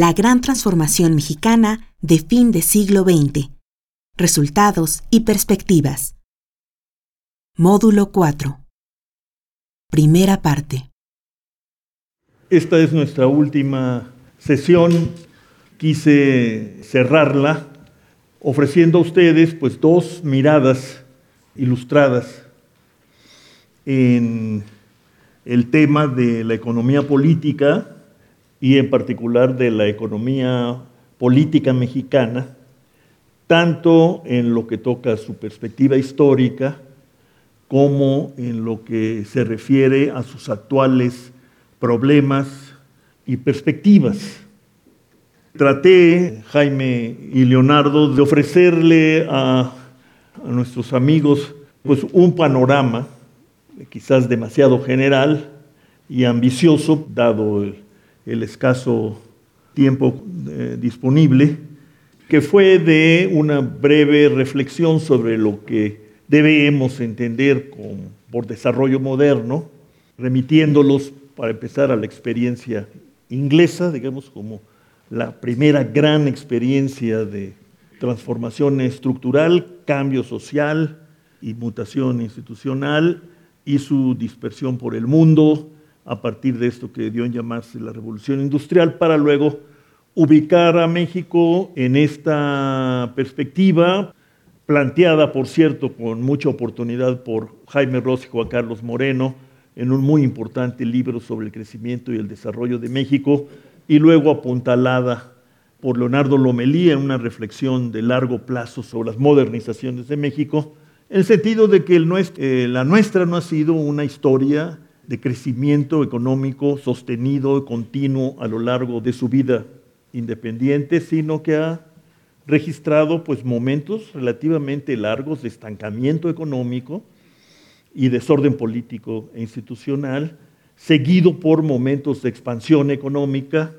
La gran transformación mexicana de fin de siglo XX. Resultados y perspectivas. Módulo 4. Primera parte. Esta es nuestra última sesión. Quise cerrarla ofreciendo a ustedes pues dos miradas ilustradas en el tema de la economía política y en particular de la economía política mexicana, tanto en lo que toca su perspectiva histórica como en lo que se refiere a sus actuales problemas y perspectivas. Traté, Jaime y Leonardo, de ofrecerle a, a nuestros amigos pues, un panorama quizás demasiado general y ambicioso, dado el, escaso tiempo eh, disponible, que fue de una breve reflexión sobre lo que debemos entender por desarrollo moderno, remitiéndolos para empezar a la experiencia inglesa, digamos como la primera gran experiencia de transformación estructural, cambio social y mutación institucional, y su dispersión por el mundo a partir de esto que dio en llamarse la revolución industrial, para luego ubicar a México en esta perspectiva, planteada, por cierto, con mucha oportunidad por Jaime Ross y Juan Carlos Moreno, en un muy importante libro sobre el crecimiento y el desarrollo de México, y luego apuntalada por Leonardo Lomelí en una reflexión de largo plazo sobre las modernizaciones de México, en el sentido de que eh, la nuestra no ha sido una historia de crecimiento económico sostenido y continuo a lo largo de su vida independiente, sino que ha registrado pues, momentos relativamente largos de estancamiento económico y desorden político e institucional, seguido por momentos de expansión económica,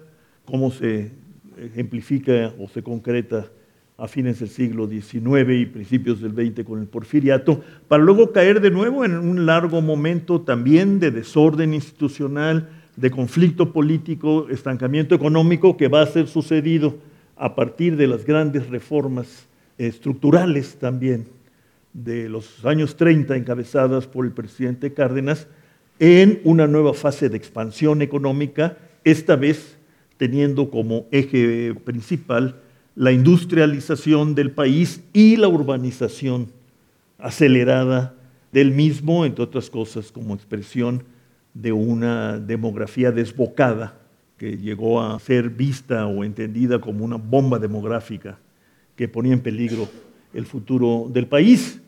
como se ejemplifica o se concreta a fines del siglo XIX y principios del XX con el porfiriato, para luego caer de nuevo en un largo momento también de desorden institucional, de conflicto político, estancamiento económico que va a ser sucedido a partir de las grandes reformas estructurales también de los años 30 encabezadas por el presidente Cárdenas en una nueva fase de expansión económica, esta vez teniendo como eje principal la industrialización del país y la urbanización acelerada del mismo, entre otras cosas, como expresión de una demografía desbocada que llegó a ser vista o entendida como una bomba demográfica que ponía en peligro el futuro del país.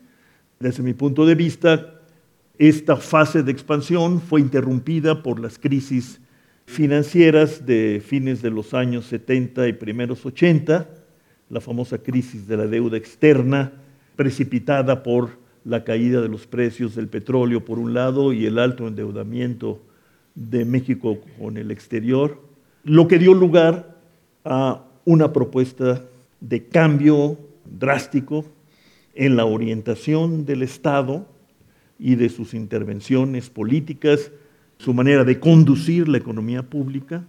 Desde mi punto de vista, esta fase de expansión fue interrumpida por las crisis financieras de fines de los años 70 y primeros 80, la famosa crisis de la deuda externa, precipitada por la caída de los precios del petróleo por un lado y el alto endeudamiento de México con el exterior, lo que dio lugar a una propuesta de cambio drástico en la orientación del Estado y de sus intervenciones políticas, su manera de conducir la economía pública,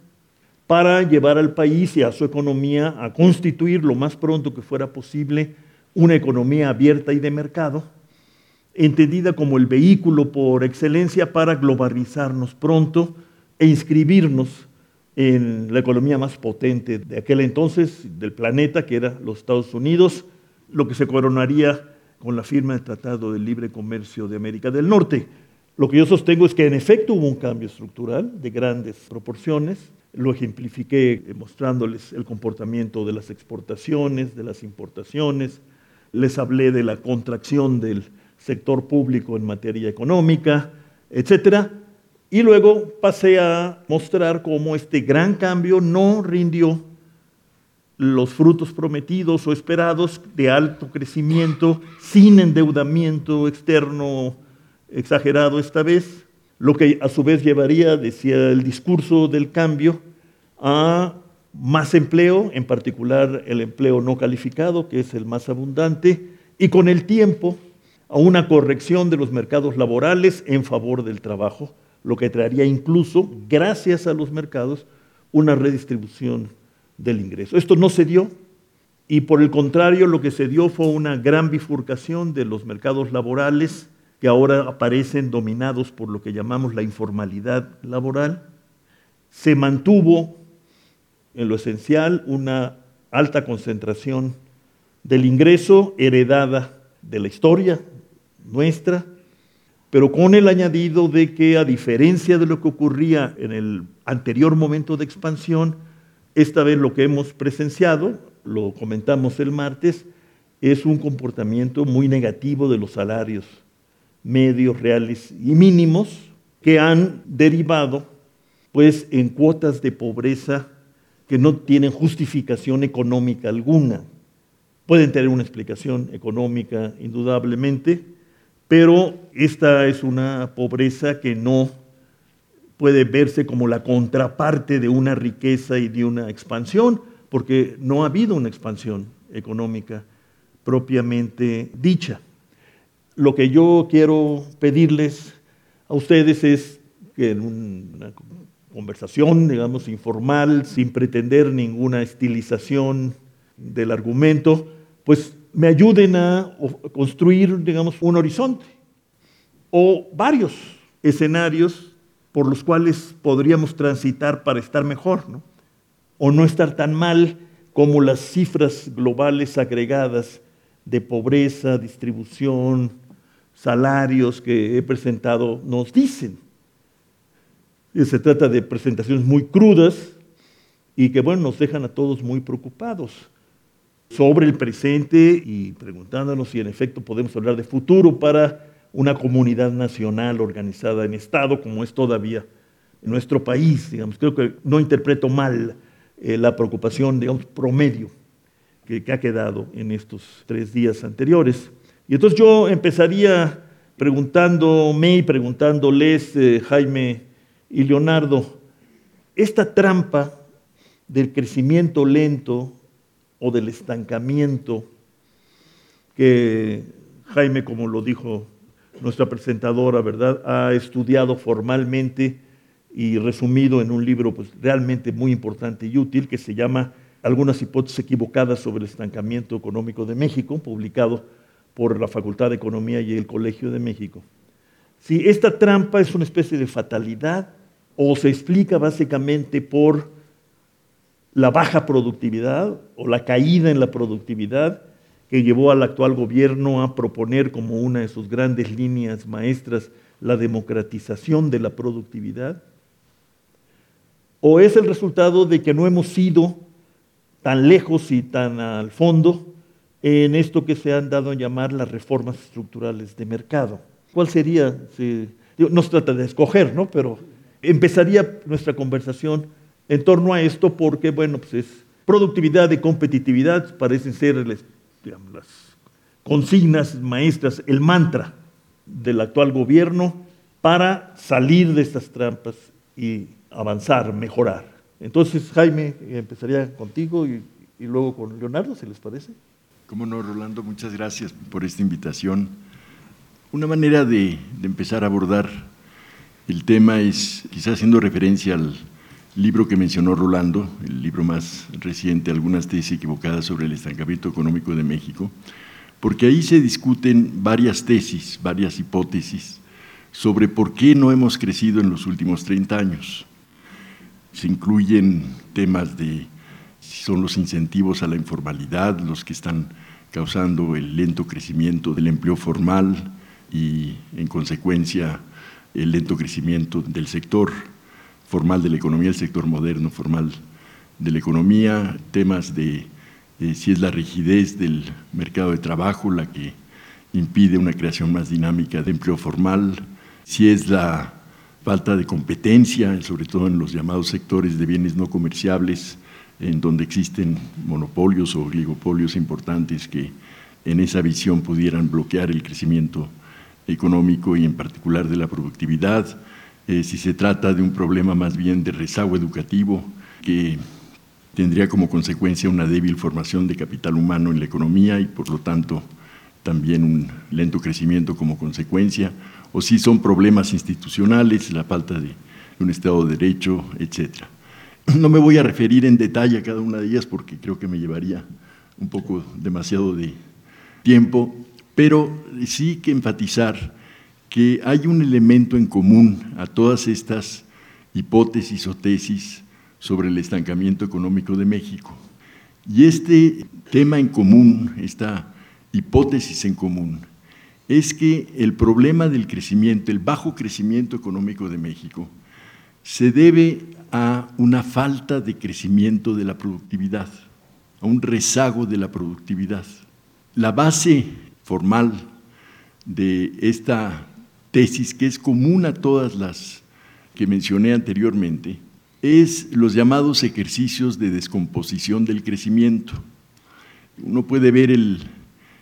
para llevar al país y a su economía a constituir lo más pronto que fuera posible una economía abierta y de mercado, entendida como el vehículo por excelencia para globalizarnos pronto e inscribirnos en la economía más potente de aquel entonces del planeta, que era los Estados Unidos, lo que se coronaría con la firma del Tratado de Libre Comercio de América del Norte. Lo que yo sostengo es que en efecto hubo un cambio estructural de grandes proporciones, lo ejemplifiqué mostrándoles el comportamiento de las exportaciones, de las importaciones. Les hablé de la contracción del sector público en materia económica, etc. Y luego pasé a mostrar cómo este gran cambio no rindió los frutos prometidos o esperados de alto crecimiento, sin endeudamiento externo exagerado esta vez, lo que a su vez llevaría, decía el discurso del cambio, a más empleo, en particular el empleo no calificado, que es el más abundante, y con el tiempo a una corrección de los mercados laborales en favor del trabajo, lo que traería incluso, gracias a los mercados, una redistribución del ingreso. Esto no se dio y por el contrario lo que se dio fue una gran bifurcación de los mercados laborales que ahora aparecen dominados por lo que llamamos la informalidad laboral. Se mantuvo en lo esencial una alta concentración del ingreso heredada de la historia nuestra, pero con el añadido de que a diferencia de lo que ocurría en el anterior momento de expansión, esta vez lo que hemos presenciado, lo comentamos el martes, es un comportamiento muy negativo de los salarios medios, reales y mínimos que han derivado pues en cuotas de pobreza que no tienen justificación económica alguna. Pueden tener una explicación económica, indudablemente, pero esta es una pobreza que no puede verse como la contraparte de una riqueza y de una expansión, porque no ha habido una expansión económica propiamente dicha. Lo que yo quiero pedirles a ustedes es que en una conversación, digamos, informal, sin pretender ninguna estilización del argumento, pues me ayuden a construir, digamos, un horizonte o varios escenarios por los cuales podríamos transitar para estar mejor, ¿no? o no estar tan mal como las cifras globales agregadas de pobreza, distribución, salarios que he presentado nos dicen. Se trata de presentaciones muy crudas y que, bueno, nos dejan a todos muy preocupados sobre el presente y preguntándonos si en efecto podemos hablar de futuro para una comunidad nacional organizada en Estado, como es todavía nuestro país. Digamos, creo que no interpreto mal eh, la preocupación, digamos, promedio que, ha quedado en estos tres días anteriores. Y entonces yo empezaría preguntándome y preguntándoles, eh, Jaime y Leonardo, esta trampa del crecimiento lento o del estancamiento que Jaime, como lo dijo nuestra presentadora, ¿verdad? Ha estudiado formalmente y resumido en un libro pues, realmente muy importante y útil que se llama Algunas hipótesis equivocadas sobre el estancamiento económico de México, publicado por la Facultad de Economía y el Colegio de México. Si esta trampa es una especie de fatalidad o se explica básicamente por la baja productividad o la caída en la productividad que llevó al actual gobierno a proponer como una de sus grandes líneas maestras la democratización de la productividad? ¿O es el resultado de que no hemos ido tan lejos y tan al fondo en esto que se han dado a llamar las reformas estructurales de mercado? ¿Cuál sería? no se trata de escoger, ¿no? Pero empezaría nuestra conversación en torno a esto porque, bueno, pues es productividad y competitividad parecen ser las consignas maestras, el mantra del actual gobierno para salir de estas trampas y avanzar, mejorar. Entonces, Jaime, empezaría contigo y, luego con Leonardo, si les parece. Cómo no, Rolando, muchas gracias por esta invitación. Una manera de empezar a abordar el tema es, quizás haciendo referencia al, libro que mencionó Rolando, el libro más reciente, algunas tesis equivocadas sobre el estancamiento económico de México, porque ahí se discuten varias tesis, varias hipótesis sobre por qué no hemos crecido en los últimos 30 años. Se incluyen temas de son los incentivos a la informalidad los que están causando el lento crecimiento del empleo formal y, en consecuencia, el lento crecimiento del sector formal de la economía, el sector moderno formal de la economía, temas de eh, si es la rigidez del mercado de trabajo la que impide una creación más dinámica de empleo formal, si es la falta de competencia, sobre todo en los llamados sectores de bienes no comerciables, en donde existen monopolios o oligopolios importantes que en esa visión pudieran bloquear el crecimiento económico y en particular de la productividad, eh, si se trata de un problema más bien de rezago educativo que tendría como consecuencia una débil formación de capital humano en la economía y por lo tanto también un lento crecimiento como consecuencia, o si son problemas institucionales, la falta de un Estado de Derecho, etc. No me voy a referir en detalle a cada una de ellas porque creo que me llevaría un poco demasiado de tiempo, pero sí que enfatizar que hay un elemento en común a todas estas hipótesis o tesis sobre el estancamiento económico de México. Y este tema en común, esta hipótesis en común, es que el problema del crecimiento, el bajo crecimiento económico de México, se debe a una falta de crecimiento de la productividad, a un rezago de la productividad. La base formal de esta tesis, que es común a todas las que mencioné anteriormente, es los llamados ejercicios de descomposición del crecimiento. Uno puede ver el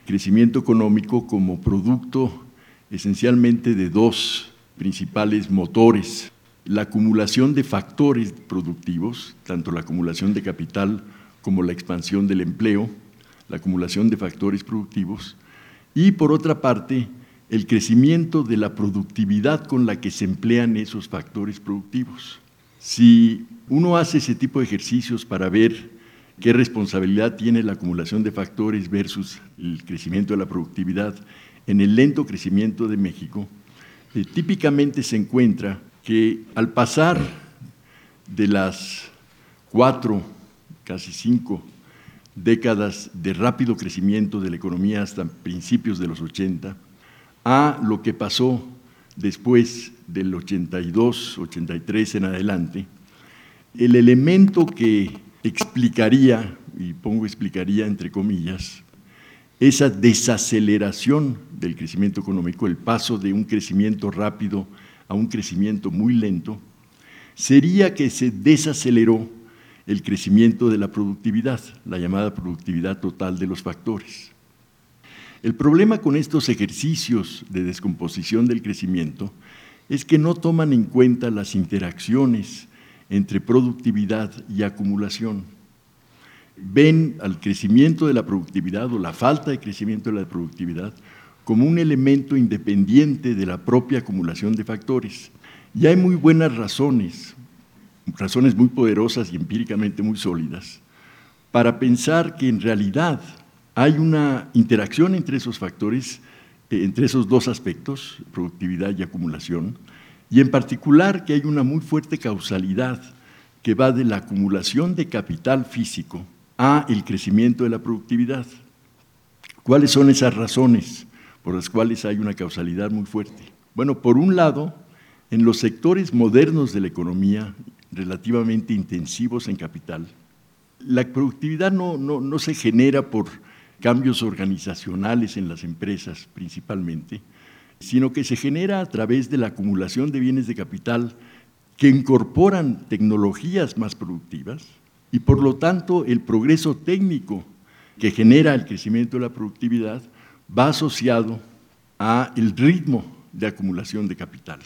crecimiento económico como producto esencialmente de dos principales motores, la acumulación de factores productivos, tanto la acumulación de capital como la expansión del empleo, la acumulación de factores productivos, y por otra parte, el crecimiento de la productividad con la que se emplean esos factores productivos. Si uno hace ese tipo de ejercicios para ver qué responsabilidad tiene la acumulación de factores versus el crecimiento de la productividad en el lento crecimiento de México, eh, típicamente se encuentra que al pasar de las cuatro, casi cinco décadas de rápido crecimiento de la economía hasta principios de los 80, a lo que pasó después del 82, 83 en adelante, el elemento que explicaría, y pongo explicaría entre comillas, esa desaceleración del crecimiento económico, el paso de un crecimiento rápido a un crecimiento muy lento, sería que se desaceleró el crecimiento de la productividad, la llamada productividad total de los factores. El problema con estos ejercicios de descomposición del crecimiento es que no toman en cuenta las interacciones entre productividad y acumulación. Ven al crecimiento de la productividad o la falta de crecimiento de la productividad como un elemento independiente de la propia acumulación de factores. Y hay muy buenas razones, razones muy poderosas y empíricamente muy sólidas, para pensar que en realidad hay una interacción entre esos factores, eh, entre esos dos aspectos, productividad y acumulación, y en particular que hay una muy fuerte causalidad que va de la acumulación de capital físico a el crecimiento de la productividad. ¿Cuáles son esas razones por las cuales hay una causalidad muy fuerte? Bueno, por un lado, en los sectores modernos de la economía, relativamente intensivos en capital, la productividad no, no se genera por cambios organizacionales en las empresas principalmente, sino que se genera a través de la acumulación de bienes de capital que incorporan tecnologías más productivas y por lo tanto el progreso técnico que genera el crecimiento de la productividad va asociado a el ritmo de acumulación de capital.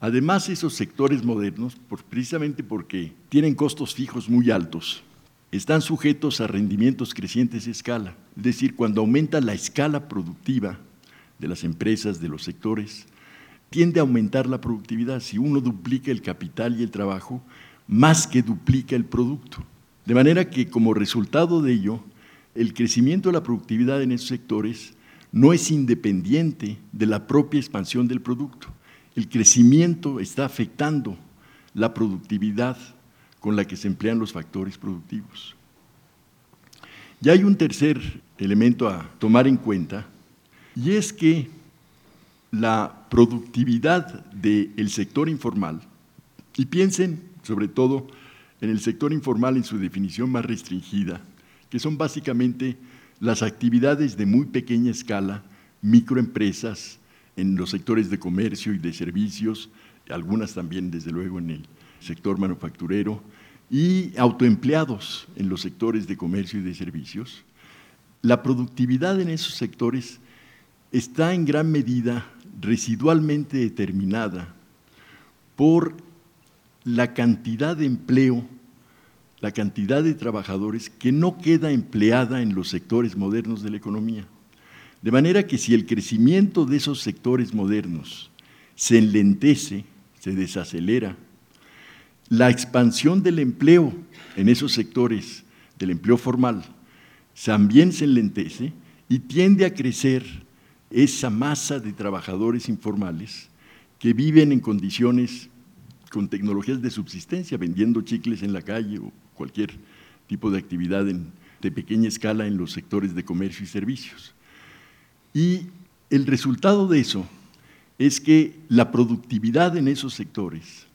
Además, esos sectores modernos, precisamente porque tienen costos fijos muy altos, están sujetos a rendimientos crecientes de escala. Es decir, cuando aumenta la escala productiva de las empresas, de los sectores, tiende a aumentar la productividad. Si uno duplica el capital y el trabajo, más que duplica el producto. De manera que como resultado de ello, el crecimiento de la productividad en esos sectores no es independiente de la propia expansión del producto. El crecimiento está afectando la productividad con la que se emplean los factores productivos. Y hay un tercer elemento a tomar en cuenta, y es que la productividad del sector informal, y piensen sobre todo en el sector informal en su definición más restringida, que son básicamente las actividades de muy pequeña escala, microempresas en los sectores de comercio y de servicios, algunas también desde luego en el sector manufacturero, y autoempleados en los sectores de comercio y de servicios, la productividad en esos sectores está en gran medida residualmente determinada por la cantidad de empleo, la cantidad de trabajadores que no queda empleada en los sectores modernos de la economía. De manera que si el crecimiento de esos sectores modernos se enlentece, se desacelera, la expansión del empleo en esos sectores, del empleo formal, también se enlentece y tiende a crecer esa masa de trabajadores informales que viven en condiciones con tecnologías de subsistencia, vendiendo chicles en la calle o cualquier tipo de actividad de pequeña escala en los sectores de comercio y servicios. Y el resultado de eso es que la productividad en esos sectores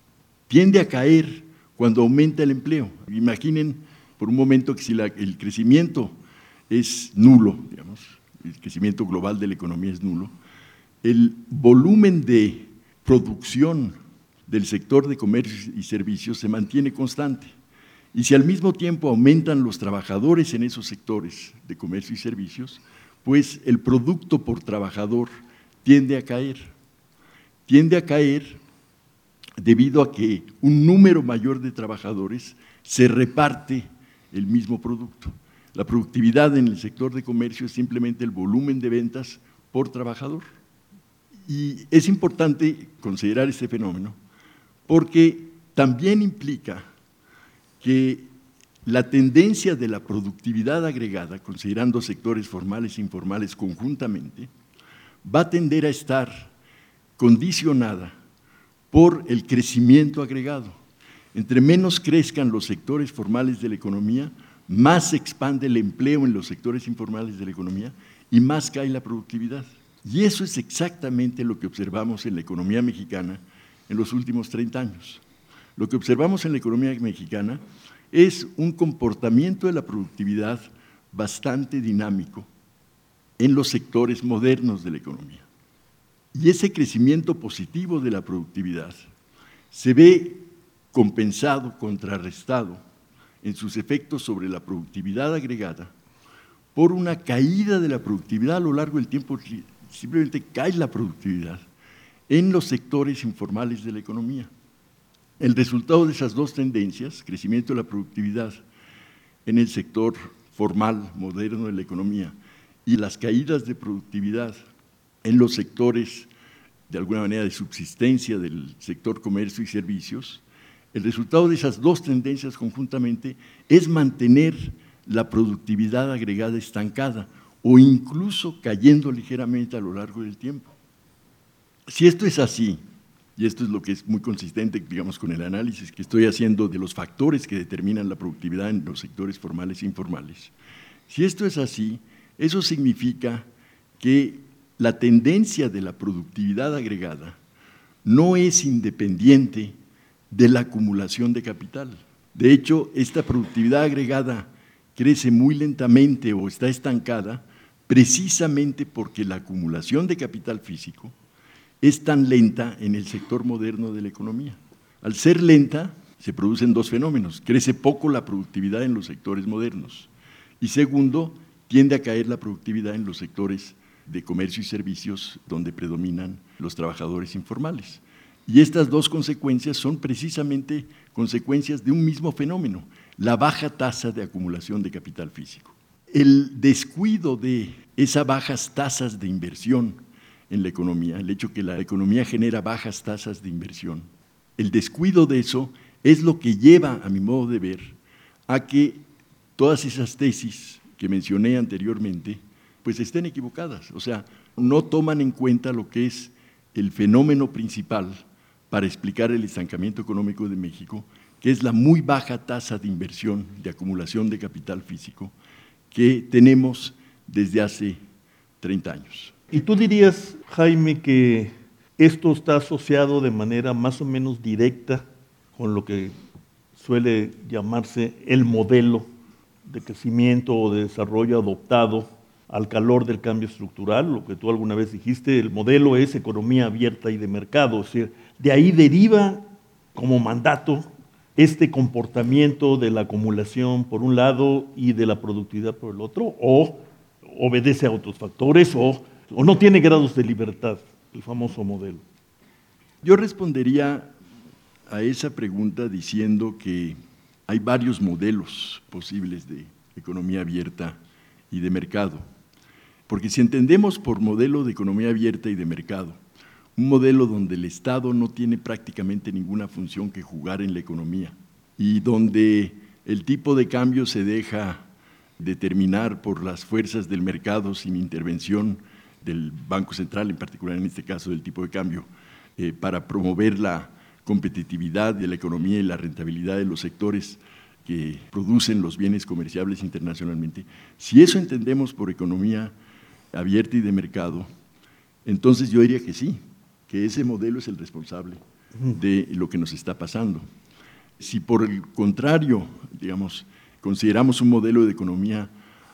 tiende a caer cuando aumenta el empleo. Imaginen por un momento que si el crecimiento es nulo, digamos, el crecimiento global de la economía es nulo, el volumen de producción del sector de comercio y servicios se mantiene constante. Y si al mismo tiempo aumentan los trabajadores en esos sectores de comercio y servicios, pues el producto por trabajador tiende a caer. Tiende a caer debido a que un número mayor de trabajadores se reparte el mismo producto. La productividad en el sector de comercio es simplemente el volumen de ventas por trabajador. Y es importante considerar este fenómeno porque también implica que la tendencia de la productividad agregada, considerando sectores formales e informales conjuntamente, va a tender a estar condicionada por el crecimiento agregado. Entre menos crezcan los sectores formales de la economía, más se expande el empleo en los sectores informales de la economía y más cae la productividad. Y eso es exactamente lo que observamos en la economía mexicana en los últimos 30 años. Lo que observamos en la economía mexicana es un comportamiento de la productividad bastante dinámico en los sectores modernos de la economía. Y ese crecimiento positivo de la productividad se ve compensado, contrarrestado en sus efectos sobre la productividad agregada por una caída de la productividad a lo largo del tiempo, simplemente cae la productividad en los sectores informales de la economía. El resultado de esas dos tendencias, crecimiento de la productividad en el sector formal, moderno de la economía, y las caídas de productividad en los sectores, de alguna manera, de subsistencia del sector comercio y servicios, el resultado de esas dos tendencias conjuntamente es mantener la productividad agregada estancada o incluso cayendo ligeramente a lo largo del tiempo. Si esto es así, y esto es lo que es muy consistente, digamos, con el análisis que estoy haciendo de los factores que determinan la productividad en los sectores formales e informales, si esto es así, eso significa que la tendencia de la productividad agregada no es independiente de la acumulación de capital. De hecho, esta productividad agregada crece muy lentamente o está estancada precisamente porque la acumulación de capital físico es tan lenta en el sector moderno de la economía. Al ser lenta, se producen dos fenómenos. Crece poco la productividad en los sectores modernos. Y segundo, tiende a caer la productividad en los sectores de comercio y servicios donde predominan los trabajadores informales. Y estas dos consecuencias son precisamente consecuencias de un mismo fenómeno, la baja tasa de acumulación de capital físico. El descuido de esas bajas tasas de inversión en la economía, el hecho que la economía genera bajas tasas de inversión. El descuido de eso es lo que lleva, a mi modo de ver, a que todas esas tesis que mencioné anteriormente, pues estén equivocadas. O sea, no toman en cuenta lo que es el fenómeno principal para explicar el estancamiento económico de México, que es la muy baja tasa de inversión, de acumulación de capital físico que tenemos desde hace 30 años. ¿Y tú dirías, Jaime, que esto está asociado de manera más o menos directa con lo que suele llamarse el modelo de crecimiento o de desarrollo adoptado al calor del cambio estructural, lo que tú alguna vez dijiste, el modelo es economía abierta y de mercado, es decir, de ahí deriva como mandato este comportamiento de la acumulación por un lado y de la productividad por el otro, o obedece a otros factores, o o no tiene grados de libertad, el famoso modelo? Yo respondería a esa pregunta diciendo que hay varios modelos posibles de economía abierta y de mercado. Porque si entendemos por modelo de economía abierta y de mercado un modelo donde el Estado no tiene prácticamente ninguna función que jugar en la economía y donde el tipo de cambio se deja determinar por las fuerzas del mercado sin intervención del Banco Central, en particular en este caso del tipo de cambio, eh, para promover la competitividad de la economía y la rentabilidad de los sectores que producen los bienes comerciables internacionalmente. Si eso entendemos por economía abierta y de mercado, entonces yo diría que sí, que ese modelo es el responsable de lo que nos está pasando. Si por el contrario, digamos, consideramos un modelo de economía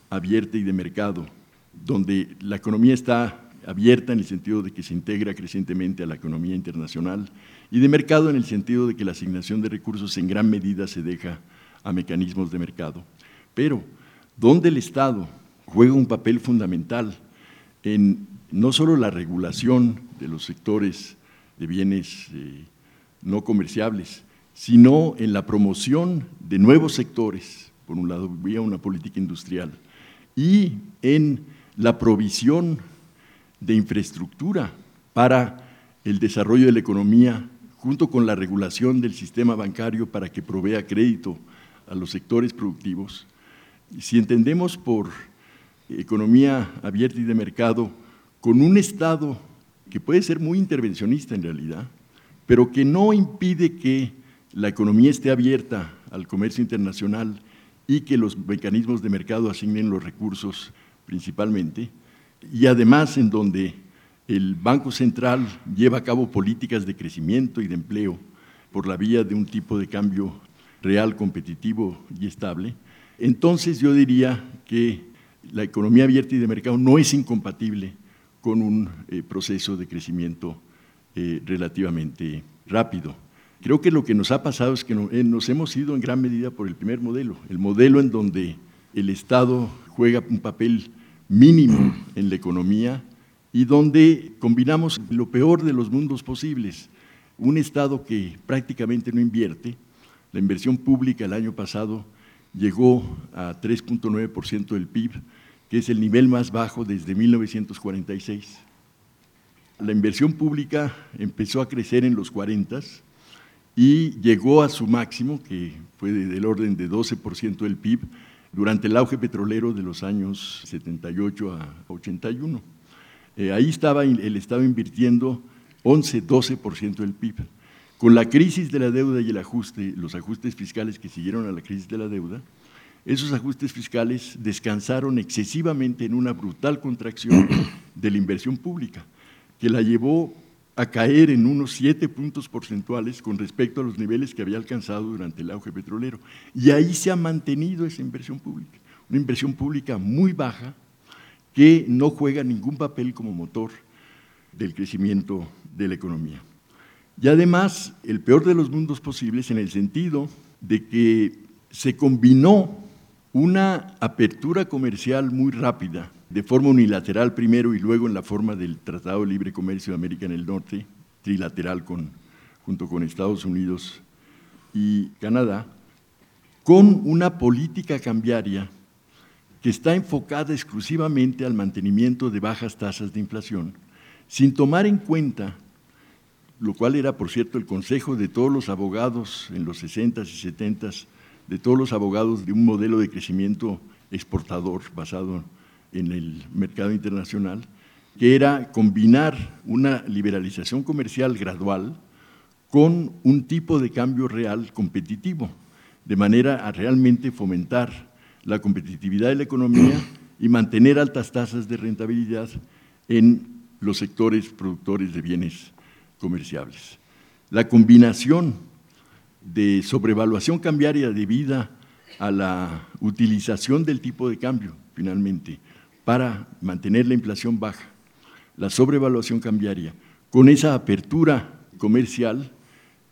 abierta y de mercado, donde la economía está abierta en el sentido de que se integra crecientemente a la economía internacional y de mercado en el sentido de que la asignación de recursos en gran medida se deja a mecanismos de mercado. Pero donde el Estado juega un papel fundamental en no solo la regulación de los sectores de bienes eh, no comerciables, sino en la promoción de nuevos sectores, por un lado, vía una política industrial, y en la provisión de infraestructura para el desarrollo de la economía, junto con la regulación del sistema bancario para que provea crédito a los sectores productivos. Si entendemos por economía abierta y de mercado, con un Estado que puede ser muy intervencionista en realidad, pero que no impide que la economía esté abierta al comercio internacional y que los mecanismos de mercado asignen los recursos principalmente, y además en donde el Banco Central lleva a cabo políticas de crecimiento y de empleo por la vía de un tipo de cambio real, competitivo y estable, entonces yo diría que la economía abierta y de mercado no es incompatible con un eh, proceso de crecimiento eh, relativamente rápido. Creo que lo que nos ha pasado es que eh, nos hemos ido en gran medida por el primer modelo, el modelo en donde el Estado juega un papel mínimo en la economía y donde combinamos lo peor de los mundos posibles. Un Estado que prácticamente no invierte, la inversión pública el año pasado llegó a 3.9% del PIB, que es el nivel más bajo desde 1946. La inversión pública empezó a crecer en los 40 y llegó a su máximo, que fue del orden de 12% del PIB, durante el auge petrolero de los años 78 a 81. Eh, ahí estaba el Estado invirtiendo 11, 12% del PIB. Con la crisis de la deuda y el ajuste, los ajustes fiscales que siguieron a la crisis de la deuda, esos ajustes fiscales descansaron excesivamente en una brutal contracción de la inversión pública, que la llevó a caer en unos siete puntos porcentuales con respecto a los niveles que había alcanzado durante el auge petrolero. Y ahí se ha mantenido esa inversión pública, una inversión pública muy baja que no juega ningún papel como motor del crecimiento de la economía. Y además, el peor de los mundos posibles en el sentido de que se combinó una apertura comercial muy rápida de forma unilateral primero y luego en la forma del Tratado de Libre Comercio de América en el Norte, trilateral con, junto con Estados Unidos y Canadá, con una política cambiaria que está enfocada exclusivamente al mantenimiento de bajas tasas de inflación, sin tomar en cuenta, lo cual era, por cierto, el consejo de todos los abogados en los 60s y 70s, de todos los abogados de un modelo de crecimiento exportador basado en en el mercado internacional, que era combinar una liberalización comercial gradual con un tipo de cambio real competitivo, de manera a realmente fomentar la competitividad de la economía y mantener altas tasas de rentabilidad en los sectores productores de bienes comerciables. La combinación de sobrevaluación cambiaria debida a la utilización del tipo de cambio, finalmente, para mantener la inflación baja, la sobrevaluación cambiaria, con esa apertura comercial,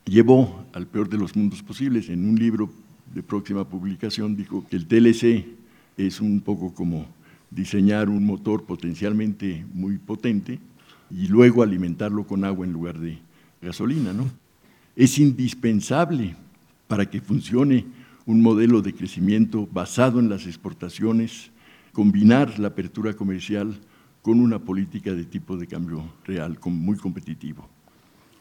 llevó al peor de los mundos posibles. En un libro de próxima publicación dijo que el TLC es un poco como diseñar un motor potencialmente muy potente y luego alimentarlo con agua en lugar de gasolina. ¿no? Es indispensable para que funcione un modelo de crecimiento basado en las exportaciones combinar la apertura comercial con una política de tipo de cambio real muy competitivo.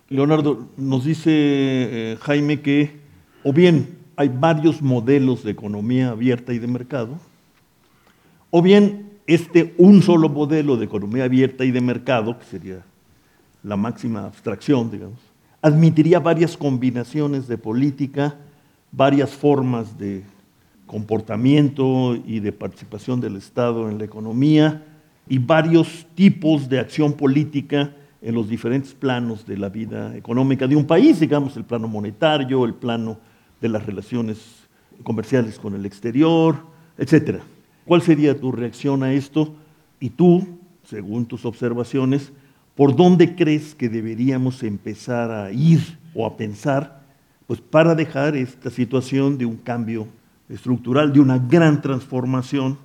Leonardo, nos dice eh, Jaime que o bien hay varios modelos de economía abierta y de mercado, o bien este un solo modelo de economía abierta y de mercado, que sería la máxima abstracción, digamos, admitiría varias combinaciones de política, varias formas de comportamiento y de participación del Estado en la economía y varios tipos de acción política en los diferentes planos de la vida económica de un país, digamos, el plano monetario, el plano de las relaciones comerciales con el exterior, etc. ¿Cuál sería tu reacción a esto? Y tú, según tus observaciones, ¿por dónde crees que deberíamos empezar a ir o a pensar pues, para dejar esta situación de un cambio estructural, de una gran transformación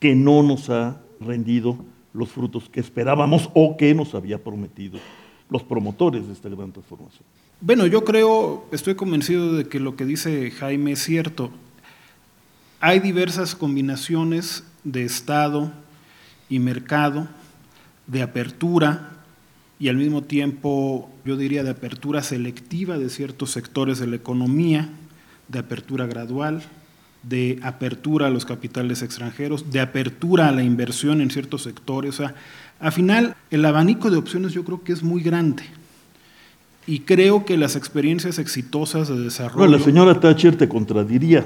que no nos ha rendido los frutos que esperábamos o que nos había prometido los promotores de esta gran transformación. Bueno, yo creo, estoy convencido de que lo que dice Jaime es cierto. Hay diversas combinaciones de Estado y mercado, de apertura y al mismo tiempo, yo diría, de apertura selectiva de ciertos sectores de la economía, de apertura gradual, de apertura a los capitales extranjeros, de apertura a la inversión en ciertos sectores. O sea, al final, el abanico de opciones yo creo que es muy grande. Y creo que las experiencias exitosas de desarrollo... Bueno, la señora Thatcher te contradiría,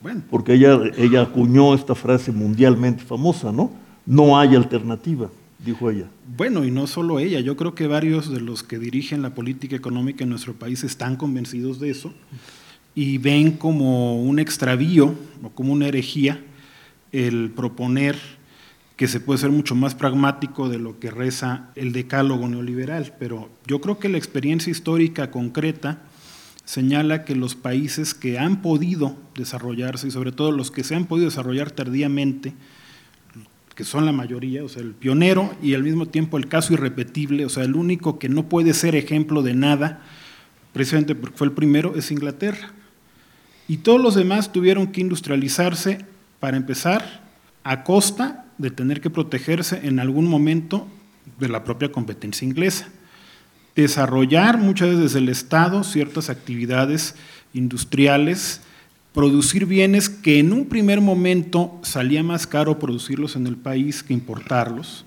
bueno. porque ella, ella acuñó esta frase mundialmente famosa, ¿no? No hay alternativa, dijo ella. Bueno, y no solo ella, yo creo que varios de los que dirigen la política económica en nuestro país están convencidos de eso y ven como un extravío o como una herejía el proponer que se puede ser mucho más pragmático de lo que reza el decálogo neoliberal, pero yo creo que la experiencia histórica concreta señala que los países que han podido desarrollarse y sobre todo los que se han podido desarrollar tardíamente, que son la mayoría, o sea, el pionero y al mismo tiempo el caso irrepetible, o sea, el único que no puede ser ejemplo de nada, precisamente porque fue el primero, es Inglaterra. Y todos los demás tuvieron que industrializarse para empezar a costa de tener que protegerse en algún momento de la propia competencia inglesa. Desarrollar muchas veces desde el Estado ciertas actividades industriales, producir bienes que en un primer momento salía más caro producirlos en el país que importarlos,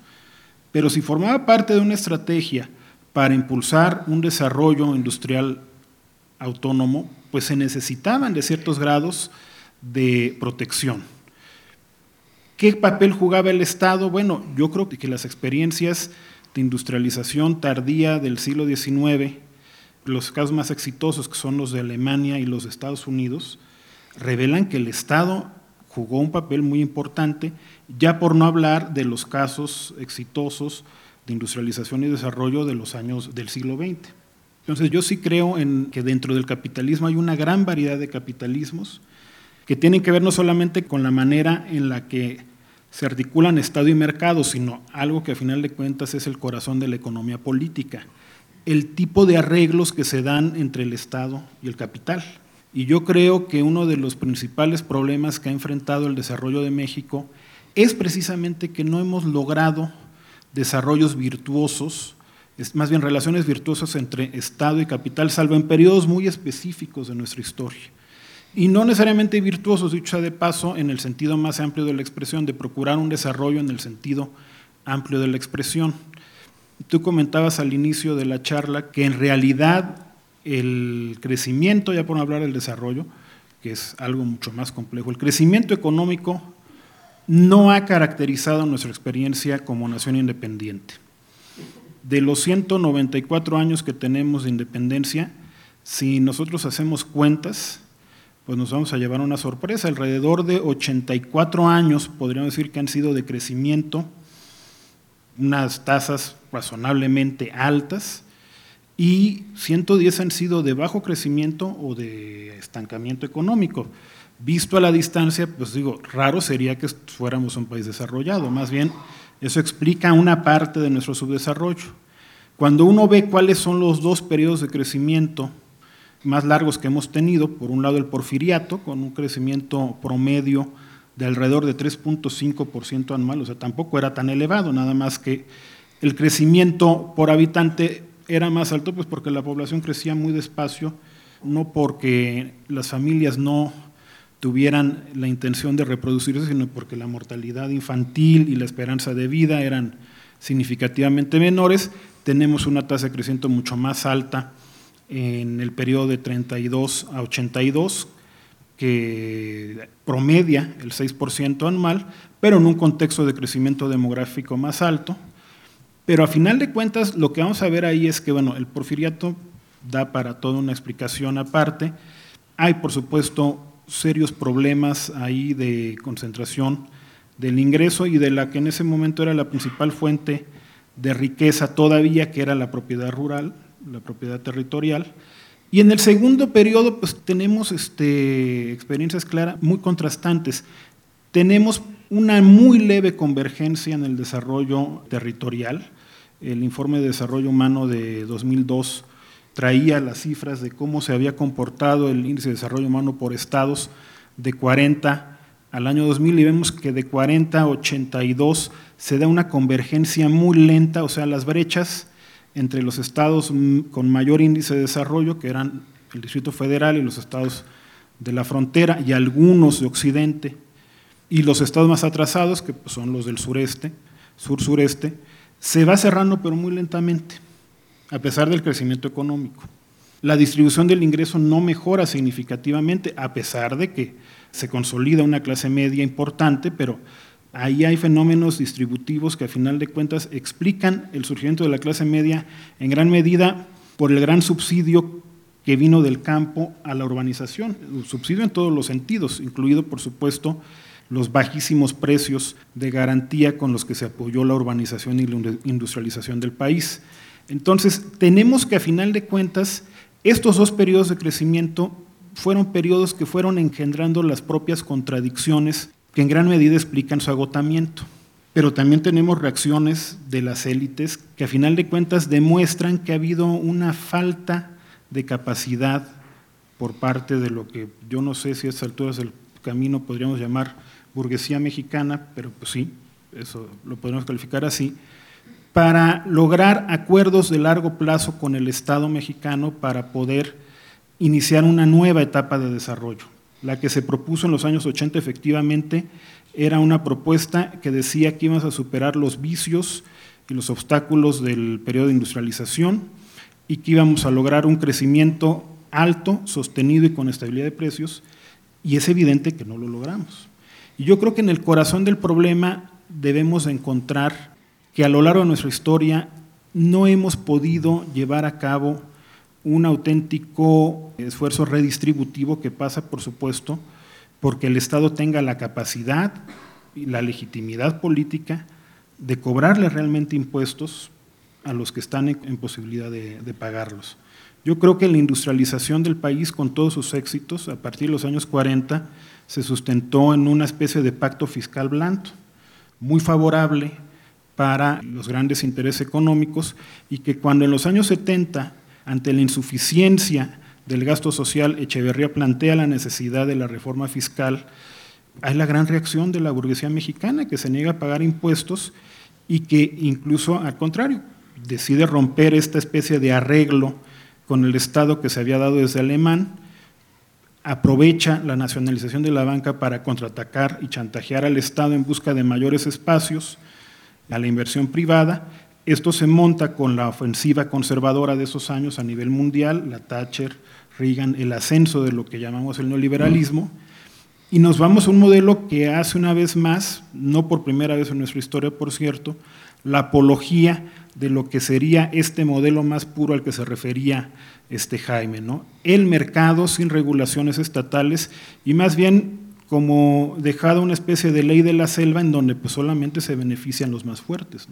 pero si formaba parte de una estrategia para impulsar un desarrollo industrial autónomo, pues se necesitaban de ciertos grados de protección. ¿Qué papel jugaba el Estado? Bueno, yo creo que las experiencias de industrialización tardía del siglo XIX, los casos más exitosos que son los de Alemania y los de Estados Unidos, revelan que el Estado jugó un papel muy importante, ya por no hablar de los casos exitosos de industrialización y desarrollo de los años del siglo XX. Entonces yo sí creo en que dentro del capitalismo hay una gran variedad de capitalismos que tienen que ver no solamente con la manera en la que se articulan Estado y mercado, sino algo que a final de cuentas es el corazón de la economía política, el tipo de arreglos que se dan entre el Estado y el capital. Y yo creo que uno de los principales problemas que ha enfrentado el desarrollo de México es precisamente que no hemos logrado desarrollos virtuosos es más bien relaciones virtuosas entre Estado y capital, salvo en periodos muy específicos de nuestra historia. Y no necesariamente virtuosos, dicho de paso, en el sentido más amplio de la expresión, de procurar un desarrollo en el sentido amplio de la expresión. Tú comentabas al inicio de la charla que en realidad el crecimiento, ya por no hablar del desarrollo, que es algo mucho más complejo, el crecimiento económico no ha caracterizado nuestra experiencia como nación independiente de los 194 años que tenemos de independencia, si nosotros hacemos cuentas, pues nos vamos a llevar una sorpresa. Alrededor de 84 años podríamos decir que han sido de crecimiento, unas tasas razonablemente altas, y 110 han sido de bajo crecimiento o de estancamiento económico. Visto a la distancia, pues digo, raro sería que fuéramos un país desarrollado, más bien eso explica una parte de nuestro subdesarrollo. Cuando uno ve cuáles son los dos periodos de crecimiento más largos que hemos tenido, por un lado el porfiriato, con un crecimiento promedio de alrededor de 3.5% anual, o sea, tampoco era tan elevado, nada más que el crecimiento por habitante era más alto, pues porque la población crecía muy despacio, no porque las familias no tuvieran la intención de reproducirse, sino porque la mortalidad infantil y la esperanza de vida eran significativamente menores. Tenemos una tasa de crecimiento mucho más alta en el periodo de 32 a 82, que promedia el 6% anual, pero en un contexto de crecimiento demográfico más alto. Pero a final de cuentas, lo que vamos a ver ahí es que, bueno, el porfiriato da para toda una explicación aparte. Hay, por supuesto, serios problemas ahí de concentración del ingreso y de la que en ese momento era la principal fuente de riqueza todavía, que era la propiedad rural, la propiedad territorial. Y en el segundo periodo, pues tenemos este, experiencias claras muy contrastantes. Tenemos una muy leve convergencia en el desarrollo territorial. El informe de desarrollo humano de 2002 traía las cifras de cómo se había comportado el índice de desarrollo humano por estados de 40 al año 2000 y vemos que de 40 a 82 se da una convergencia muy lenta, o sea, las brechas entre los estados con mayor índice de desarrollo, que eran el Distrito Federal y los estados de la frontera y algunos de Occidente, y los estados más atrasados, que pues, son los del sureste, sur-sureste, se va cerrando pero muy lentamente, a pesar del crecimiento económico. La distribución del ingreso no mejora significativamente, a pesar de que se consolida una clase media importante, pero ahí hay fenómenos distributivos que a final de cuentas explican el surgimiento de la clase media en gran medida por el gran subsidio que vino del campo a la urbanización, subsidio en todos los sentidos, incluido por supuesto los bajísimos precios de garantía con los que se apoyó la urbanización y la industrialización del país. Entonces, tenemos que a final de cuentas, estos dos periodos de crecimiento fueron periodos que fueron engendrando las propias contradicciones que en gran medida explican su agotamiento. Pero también tenemos reacciones de las élites que a final de cuentas demuestran que ha habido una falta de capacidad por parte de lo que yo no sé si a estas alturas del camino podríamos llamar burguesía mexicana, pero pues sí, eso lo podemos calificar así, para lograr acuerdos de largo plazo con el Estado mexicano para poder iniciar una nueva etapa de desarrollo. La que se propuso en los años 80 efectivamente era una propuesta que decía que íbamos a superar los vicios y los obstáculos del periodo de industrialización y que íbamos a lograr un crecimiento alto, sostenido y con estabilidad de precios, y es evidente que no lo logramos. Y yo creo que en el corazón del problema debemos encontrar que a lo largo de nuestra historia no hemos podido llevar a cabo un auténtico esfuerzo redistributivo que pasa, por supuesto, porque el Estado tenga la capacidad y la legitimidad política de cobrarle realmente impuestos a los que están en posibilidad de, pagarlos. Yo creo que la industrialización del país, con todos sus éxitos, a partir de los años 40, se sustentó en una especie de pacto fiscal blando, muy favorable para los grandes intereses económicos y que cuando en los años 70 ante la insuficiencia del gasto social, Echeverría plantea la necesidad de la reforma fiscal. Hay la gran reacción de la burguesía mexicana que se niega a pagar impuestos y que incluso al contrario decide romper esta especie de arreglo con el Estado que se había dado desde alemán, aprovecha la nacionalización de la banca para contraatacar y chantajear al Estado en busca de mayores espacios a la inversión privada esto se monta con la ofensiva conservadora de esos años a nivel mundial, la Thatcher, Reagan, el ascenso de lo que llamamos el neoliberalismo, y nos vamos a un modelo que hace una vez más, no por primera vez en nuestra historia, por cierto, la apología de lo que sería este modelo más puro al que se refería este Jaime, ¿no? El mercado sin regulaciones estatales y más bien como dejado una especie de ley de la selva en donde pues solamente se benefician los más fuertes.